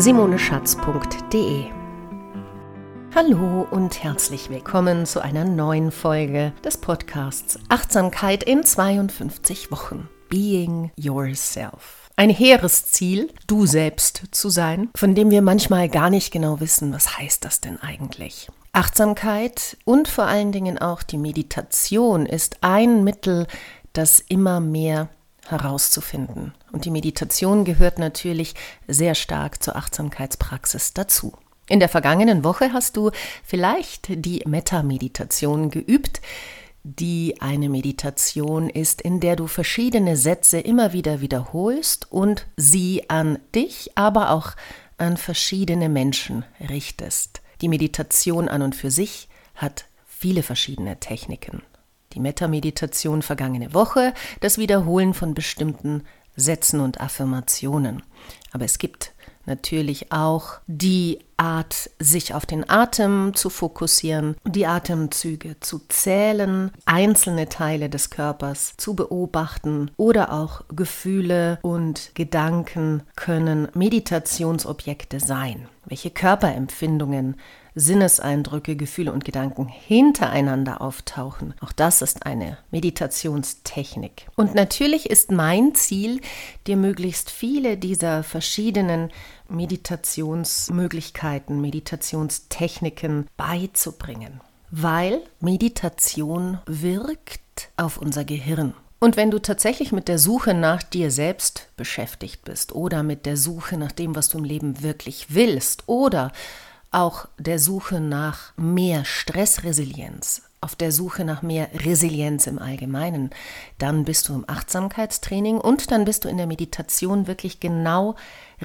www.simoneschatz.de. Hallo und herzlich willkommen zu einer neuen Folge des Podcasts Achtsamkeit in 52 Wochen. Being Yourself. Ein hehres Ziel, du selbst zu sein, von dem wir manchmal gar nicht genau wissen, was heißt das denn eigentlich. Achtsamkeit und vor allen Dingen auch die Meditation ist ein Mittel, das immer mehr herauszufinden. Und die Meditation gehört natürlich sehr stark zur Achtsamkeitspraxis dazu. In der vergangenen Woche hast du vielleicht die Metta-Meditation geübt, die eine Meditation ist, in der du verschiedene Sätze immer wieder wiederholst und sie an dich, aber auch an verschiedene Menschen richtest. Die Meditation an und für sich hat viele verschiedene Techniken. Die Metta-Meditation vergangene Woche, das Wiederholen von bestimmten Sätzen und Affirmationen. Aber es gibt natürlich auch die Art, sich auf den Atem zu fokussieren, die Atemzüge zu zählen, einzelne Teile des Körpers zu beobachten oder auch Gefühle und Gedanken können Meditationsobjekte sein. Welche Körperempfindungen Sinneseindrücke, Gefühle und Gedanken hintereinander auftauchen. Auch das ist eine Meditationstechnik. Und natürlich ist mein Ziel, dir möglichst viele dieser verschiedenen Meditationsmöglichkeiten, Meditationstechniken beizubringen, weil Meditation wirkt auf unser Gehirn. Und wenn du tatsächlich mit der Suche nach dir selbst beschäftigt bist oder mit der Suche nach dem, was du im Leben wirklich willst oder auch der Suche nach mehr Stressresilienz, auf der Suche nach mehr Resilienz im Allgemeinen, dann bist du im Achtsamkeitstraining und dann bist du in der Meditation wirklich genau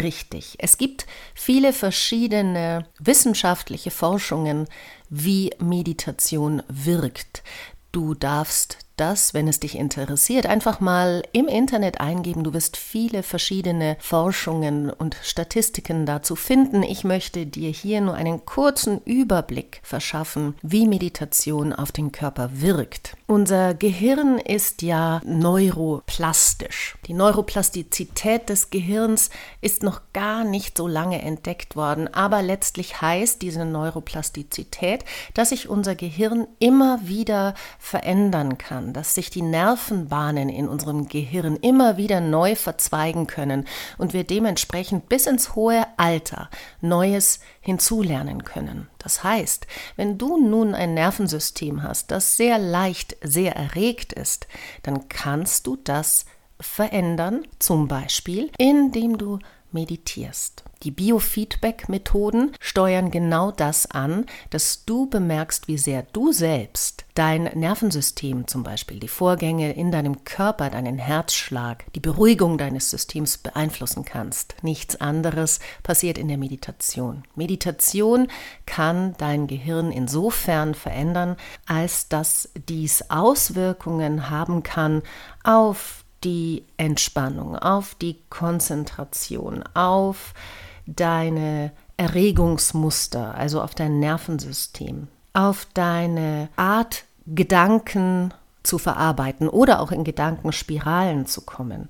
richtig. Es gibt viele verschiedene wissenschaftliche Forschungen, wie Meditation wirkt. Du darfst das, wenn es dich interessiert, einfach mal im Internet eingeben. Du wirst viele verschiedene Forschungen und Statistiken dazu finden. Ich möchte dir hier nur einen kurzen Überblick verschaffen, wie Meditation auf den Körper wirkt. Unser Gehirn ist ja neuroplastisch. Die Neuroplastizität des Gehirns ist noch gar nicht so lange entdeckt worden, aber letztlich heißt diese Neuroplastizität, dass sich unser Gehirn immer wieder verändern kann kann, dass sich die Nervenbahnen in unserem Gehirn immer wieder neu verzweigen können und wir dementsprechend bis ins hohe Alter Neues hinzulernen können. Das heißt, wenn du nun ein Nervensystem hast, das sehr leicht, sehr erregt ist, dann kannst du das verändern, zum Beispiel indem du meditierst. Die Biofeedback-Methoden steuern genau das an, dass du bemerkst, wie sehr du selbst dein Nervensystem zum Beispiel, die Vorgänge in deinem Körper, deinen Herzschlag, die Beruhigung deines Systems beeinflussen kannst. Nichts anderes passiert in der Meditation. Meditation kann dein Gehirn insofern verändern, als dass dies Auswirkungen haben kann auf die Entspannung, auf die Konzentration, auf deine Erregungsmuster, also auf dein Nervensystem, auf deine Art, Gedanken zu verarbeiten oder auch in Gedankenspiralen zu kommen,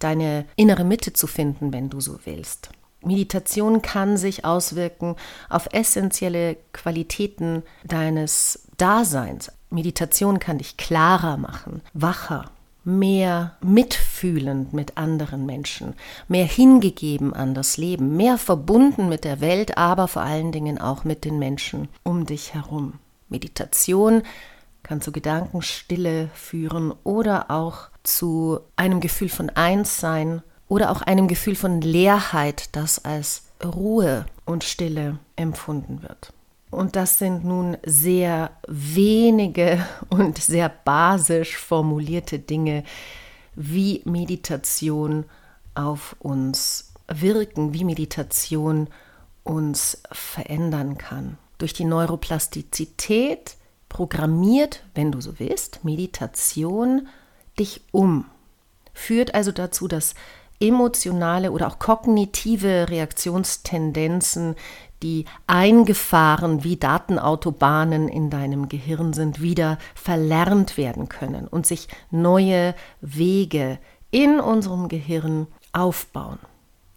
deine innere Mitte zu finden, wenn du so willst. Meditation kann sich auswirken auf essentielle Qualitäten deines Daseins. Meditation kann dich klarer machen, wacher, mehr mitfühlend mit anderen Menschen, mehr hingegeben an das Leben, mehr verbunden mit der Welt, aber vor allen Dingen auch mit den Menschen um dich herum. Meditation kann zu Gedankenstille führen oder auch zu einem Gefühl von Einssein oder auch einem Gefühl von Leerheit, das als Ruhe und Stille empfunden wird. Und das sind nun sehr wenige und sehr basisch formulierte Dinge, wie Meditation auf uns wirken, wie Meditation uns verändern kann. Durch die Neuroplastizität programmiert, wenn du so willst, Meditation dich um. Führt also dazu, dass emotionale oder auch kognitive Reaktionstendenzen, die eingefahren wie Datenautobahnen in deinem Gehirn sind, wieder verlernt werden können und sich neue Wege in unserem Gehirn aufbauen.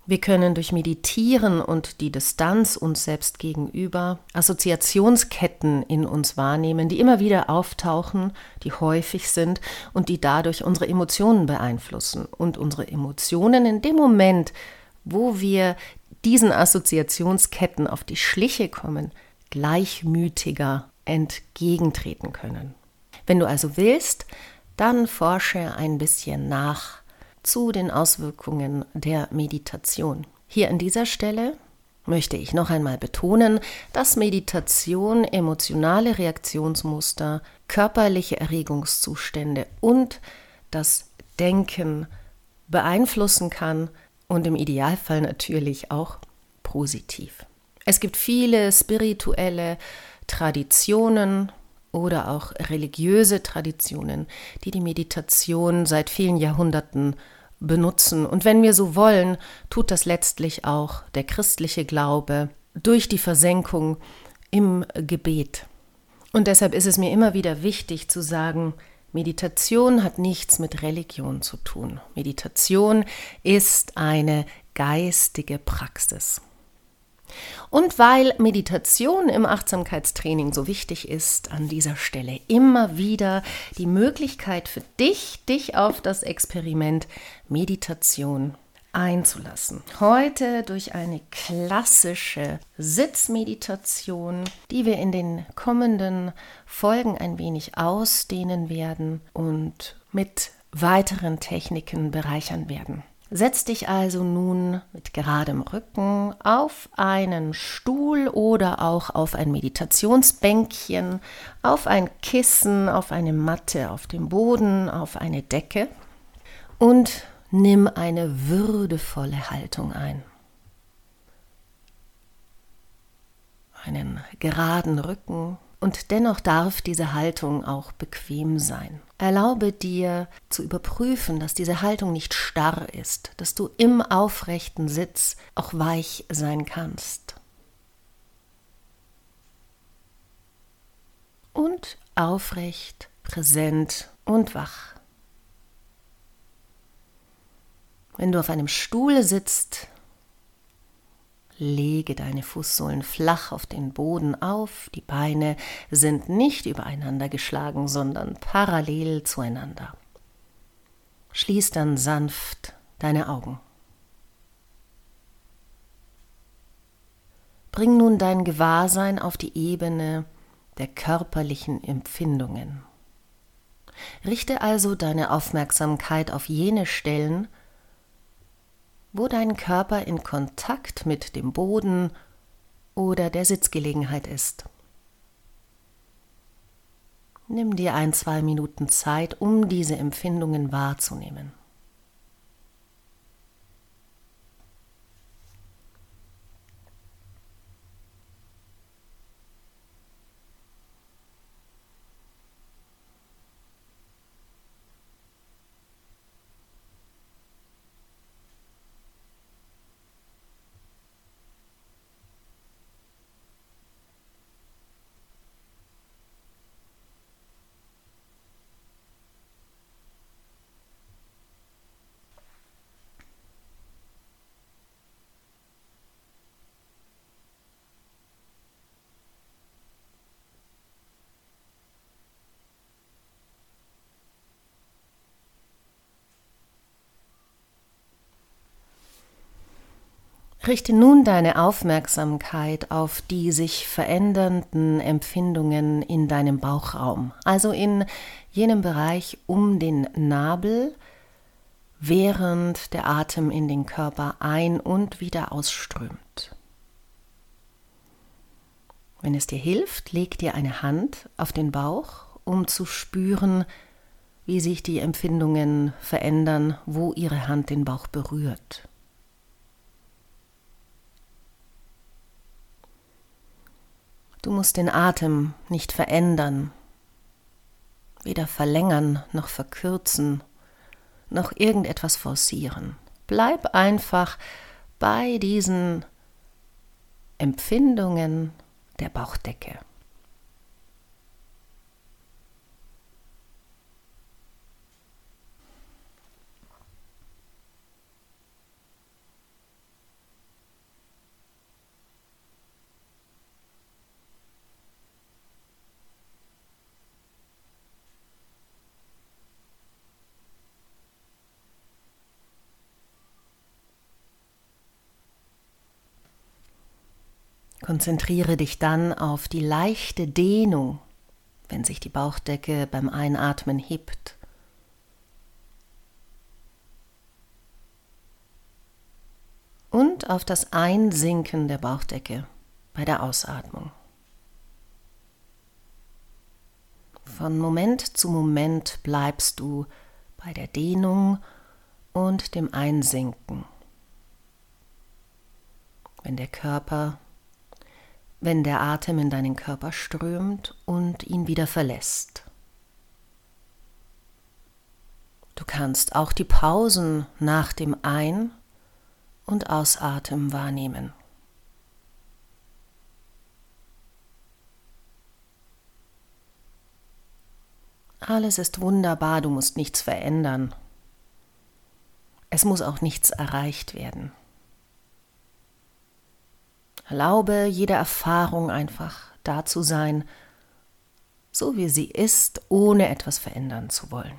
Wir können durch Meditieren und die Distanz uns selbst gegenüber Assoziationsketten in uns wahrnehmen, die immer wieder auftauchen, die häufig sind und die dadurch unsere Emotionen beeinflussen. Und unsere Emotionen in dem Moment, wo wir diesen Assoziationsketten auf die Schliche kommen, gleichmütiger entgegentreten können. Wenn du also willst, dann forsche ein bisschen nach zu den Auswirkungen der Meditation. Hier an dieser Stelle möchte ich noch einmal betonen, dass Meditation emotionale Reaktionsmuster, körperliche Erregungszustände und das Denken beeinflussen kann und im Idealfall natürlich auch positiv. Es gibt viele spirituelle Traditionen oder auch religiöse Traditionen, die die Meditation seit vielen Jahrhunderten benutzen. Und wenn wir so wollen, tut das letztlich auch der christliche Glaube durch die Versenkung im Gebet. Und deshalb ist es mir immer wieder wichtig zu sagen, Meditation hat nichts mit Religion zu tun. Meditation ist eine geistige Praxis. Und weil Meditation im Achtsamkeitstraining so wichtig ist, an dieser Stelle immer wieder die Möglichkeit für dich, dich auf das Experiment Meditation einzulassen. Heute durch eine klassische Sitzmeditation, die wir in den kommenden Folgen ein wenig ausdehnen werden und mit weiteren Techniken bereichern werden. Setz dich also nun mit geradem Rücken auf einen Stuhl oder auch auf ein Meditationsbänkchen, auf ein Kissen, auf eine Matte, auf dem Boden, auf eine Decke und nimm eine würdevolle Haltung ein. Einen geraden Rücken, und dennoch darf diese Haltung auch bequem sein. Erlaube dir zu überprüfen, dass diese Haltung nicht starr ist, dass du im aufrechten Sitz auch weich sein kannst. Und aufrecht, präsent und wach. Wenn du auf einem Stuhl sitzt, Lege deine Fußsohlen flach auf den Boden auf, die Beine sind nicht übereinander geschlagen, sondern parallel zueinander. Schließ dann sanft deine Augen. Bring nun dein Gewahrsein auf die Ebene der körperlichen Empfindungen. Richte also deine Aufmerksamkeit auf jene Stellen, wo dein Körper in Kontakt mit dem Boden oder der Sitzgelegenheit ist. Nimm dir ein, zwei Minuten Zeit, um diese Empfindungen wahrzunehmen. Richte nun deine Aufmerksamkeit auf die sich verändernden Empfindungen in deinem Bauchraum, also in jenem Bereich um den Nabel, während der Atem in den Körper ein und wieder ausströmt. Wenn es dir hilft, leg dir eine Hand auf den Bauch, um zu spüren, wie sich die Empfindungen verändern, wo ihre Hand den Bauch berührt. Du musst den Atem nicht verändern, weder verlängern noch verkürzen, noch irgendetwas forcieren. Bleib einfach bei diesen Empfindungen der Bauchdecke. Konzentriere dich dann auf die leichte Dehnung, wenn sich die Bauchdecke beim Einatmen hebt. Und auf das Einsinken der Bauchdecke bei der Ausatmung. Von Moment zu Moment bleibst du bei der Dehnung und dem Einsinken. Wenn der Körper wenn der Atem in deinen Körper strömt und ihn wieder verlässt. Du kannst auch die Pausen nach dem Ein- und Ausatmen wahrnehmen. Alles ist wunderbar, du musst nichts verändern. Es muss auch nichts erreicht werden. Erlaube jede Erfahrung einfach da zu sein, so wie sie ist, ohne etwas verändern zu wollen.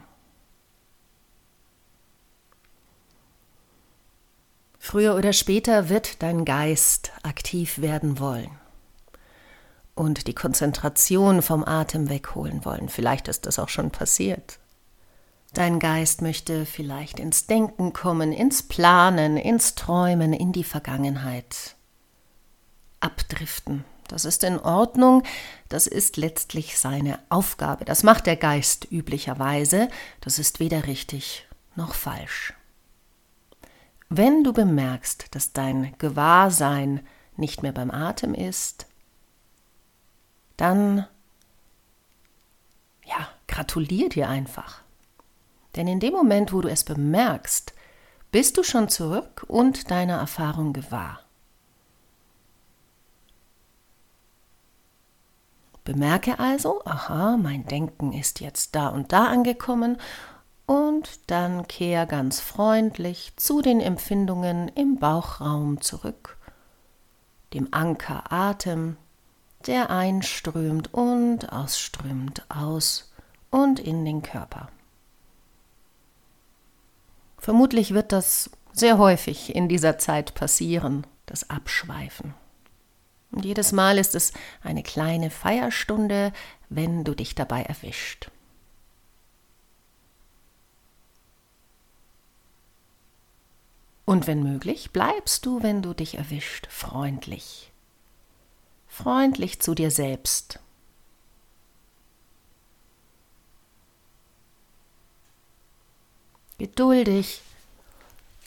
Früher oder später wird dein Geist aktiv werden wollen und die Konzentration vom Atem wegholen wollen. Vielleicht ist das auch schon passiert. Dein Geist möchte vielleicht ins Denken kommen, ins Planen, ins Träumen, in die Vergangenheit abdriften. Das ist in Ordnung, das ist letztlich seine Aufgabe. Das macht der Geist üblicherweise, das ist weder richtig noch falsch. Wenn du bemerkst, dass dein Gewahrsein nicht mehr beim Atem ist, dann ja, gratulier dir einfach. Denn in dem Moment, wo du es bemerkst, bist du schon zurück und deiner Erfahrung gewahr. Bemerke also, aha, mein Denken ist jetzt da und da angekommen und dann kehr ganz freundlich zu den Empfindungen im Bauchraum zurück, dem Anker Atem, der einströmt und ausströmt aus und in den Körper. Vermutlich wird das sehr häufig in dieser Zeit passieren, das Abschweifen. Und jedes Mal ist es eine kleine Feierstunde, wenn du dich dabei erwischt. Und wenn möglich, bleibst du, wenn du dich erwischt, freundlich. Freundlich zu dir selbst. Geduldig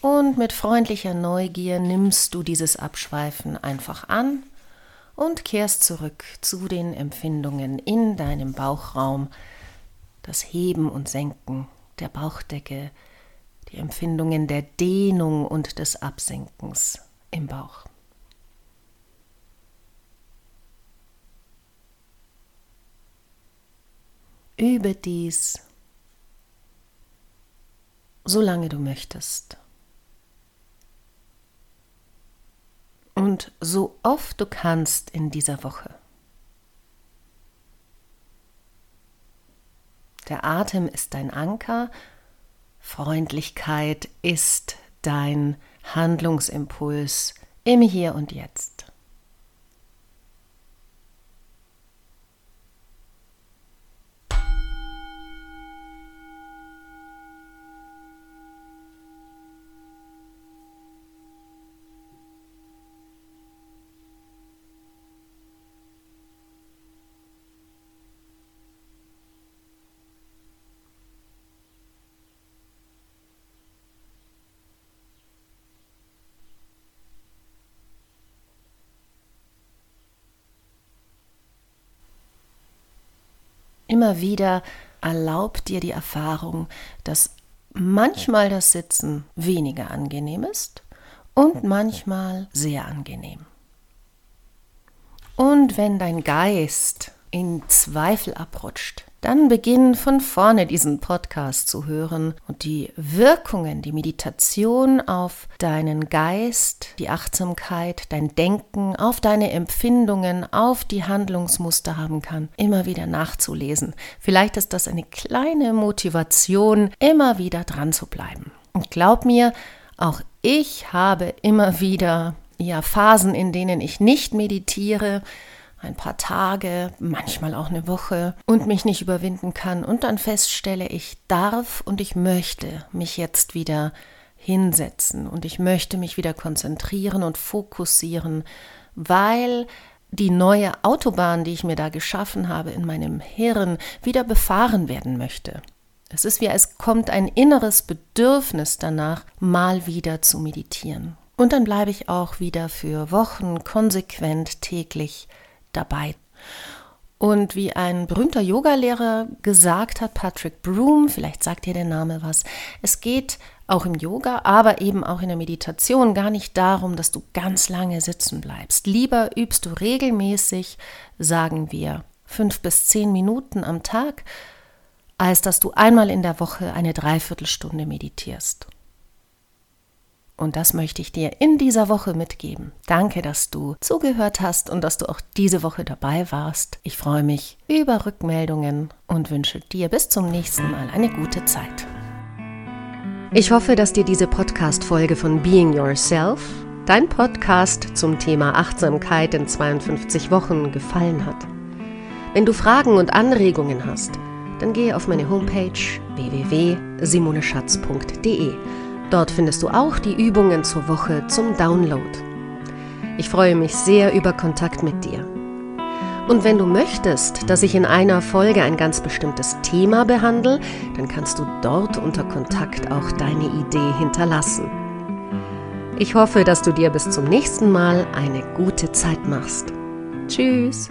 und mit freundlicher Neugier nimmst du dieses Abschweifen einfach an und kehrst zurück zu den Empfindungen in deinem Bauchraum, das Heben und Senken der Bauchdecke, die Empfindungen der Dehnung und des Absenkens im Bauch. Übe dies, solange du möchtest. Und so oft du kannst in dieser Woche. Der Atem ist dein Anker, Freundlichkeit ist dein Handlungsimpuls im Hier und Jetzt. Immer wieder erlaub dir die Erfahrung, dass manchmal das Sitzen weniger angenehm ist und manchmal sehr angenehm. Und wenn dein Geist in Zweifel abrutscht, dann beginn von vorne diesen Podcast zu hören und die Wirkungen, die Meditation auf deinen Geist, die Achtsamkeit, dein Denken, auf deine Empfindungen, auf die Handlungsmuster haben kann, immer wieder nachzulesen. Vielleicht ist das eine kleine Motivation, immer wieder dran zu bleiben. Und glaub mir, auch ich habe immer wieder ja Phasen, in denen ich nicht meditiere, ein paar Tage, manchmal auch eine Woche und mich nicht überwinden kann und dann feststelle, ich darf und ich möchte mich jetzt wieder hinsetzen und ich möchte mich wieder konzentrieren und fokussieren, weil die neue Autobahn, die ich mir da geschaffen habe in meinem Hirn, wieder befahren werden möchte. Es ist wie es kommt ein inneres Bedürfnis danach, mal wieder zu meditieren. Und dann bleibe ich auch wieder für Wochen konsequent täglich dabei. Und wie ein berühmter Yogalehrer gesagt hat, Patrick Broom, vielleicht sagt dir der Name was, es geht auch im Yoga, aber eben auch in der Meditation gar nicht darum, dass du ganz lange sitzen bleibst. Lieber übst du regelmäßig, sagen wir, fünf bis zehn Minuten am Tag, als dass du einmal in der Woche eine Dreiviertelstunde meditierst. Und das möchte ich dir in dieser Woche mitgeben. Danke, dass du zugehört hast und dass du auch diese Woche dabei warst. Ich freue mich über Rückmeldungen und wünsche dir bis zum nächsten Mal eine gute Zeit. Ich hoffe, dass dir diese Podcast-Folge von Being Yourself, dein Podcast zum Thema Achtsamkeit in 52 Wochen, gefallen hat. Wenn du Fragen und Anregungen hast, dann gehe auf meine Homepage www.simoneschatz.de Dort findest du auch die Übungen zur Woche zum Download. Ich freue mich sehr über Kontakt mit dir. Und wenn du möchtest, dass ich in einer Folge ein ganz bestimmtes Thema behandle, dann kannst du dort unter Kontakt auch deine Idee hinterlassen. Ich hoffe, dass du dir bis zum nächsten Mal eine gute Zeit machst. Tschüss!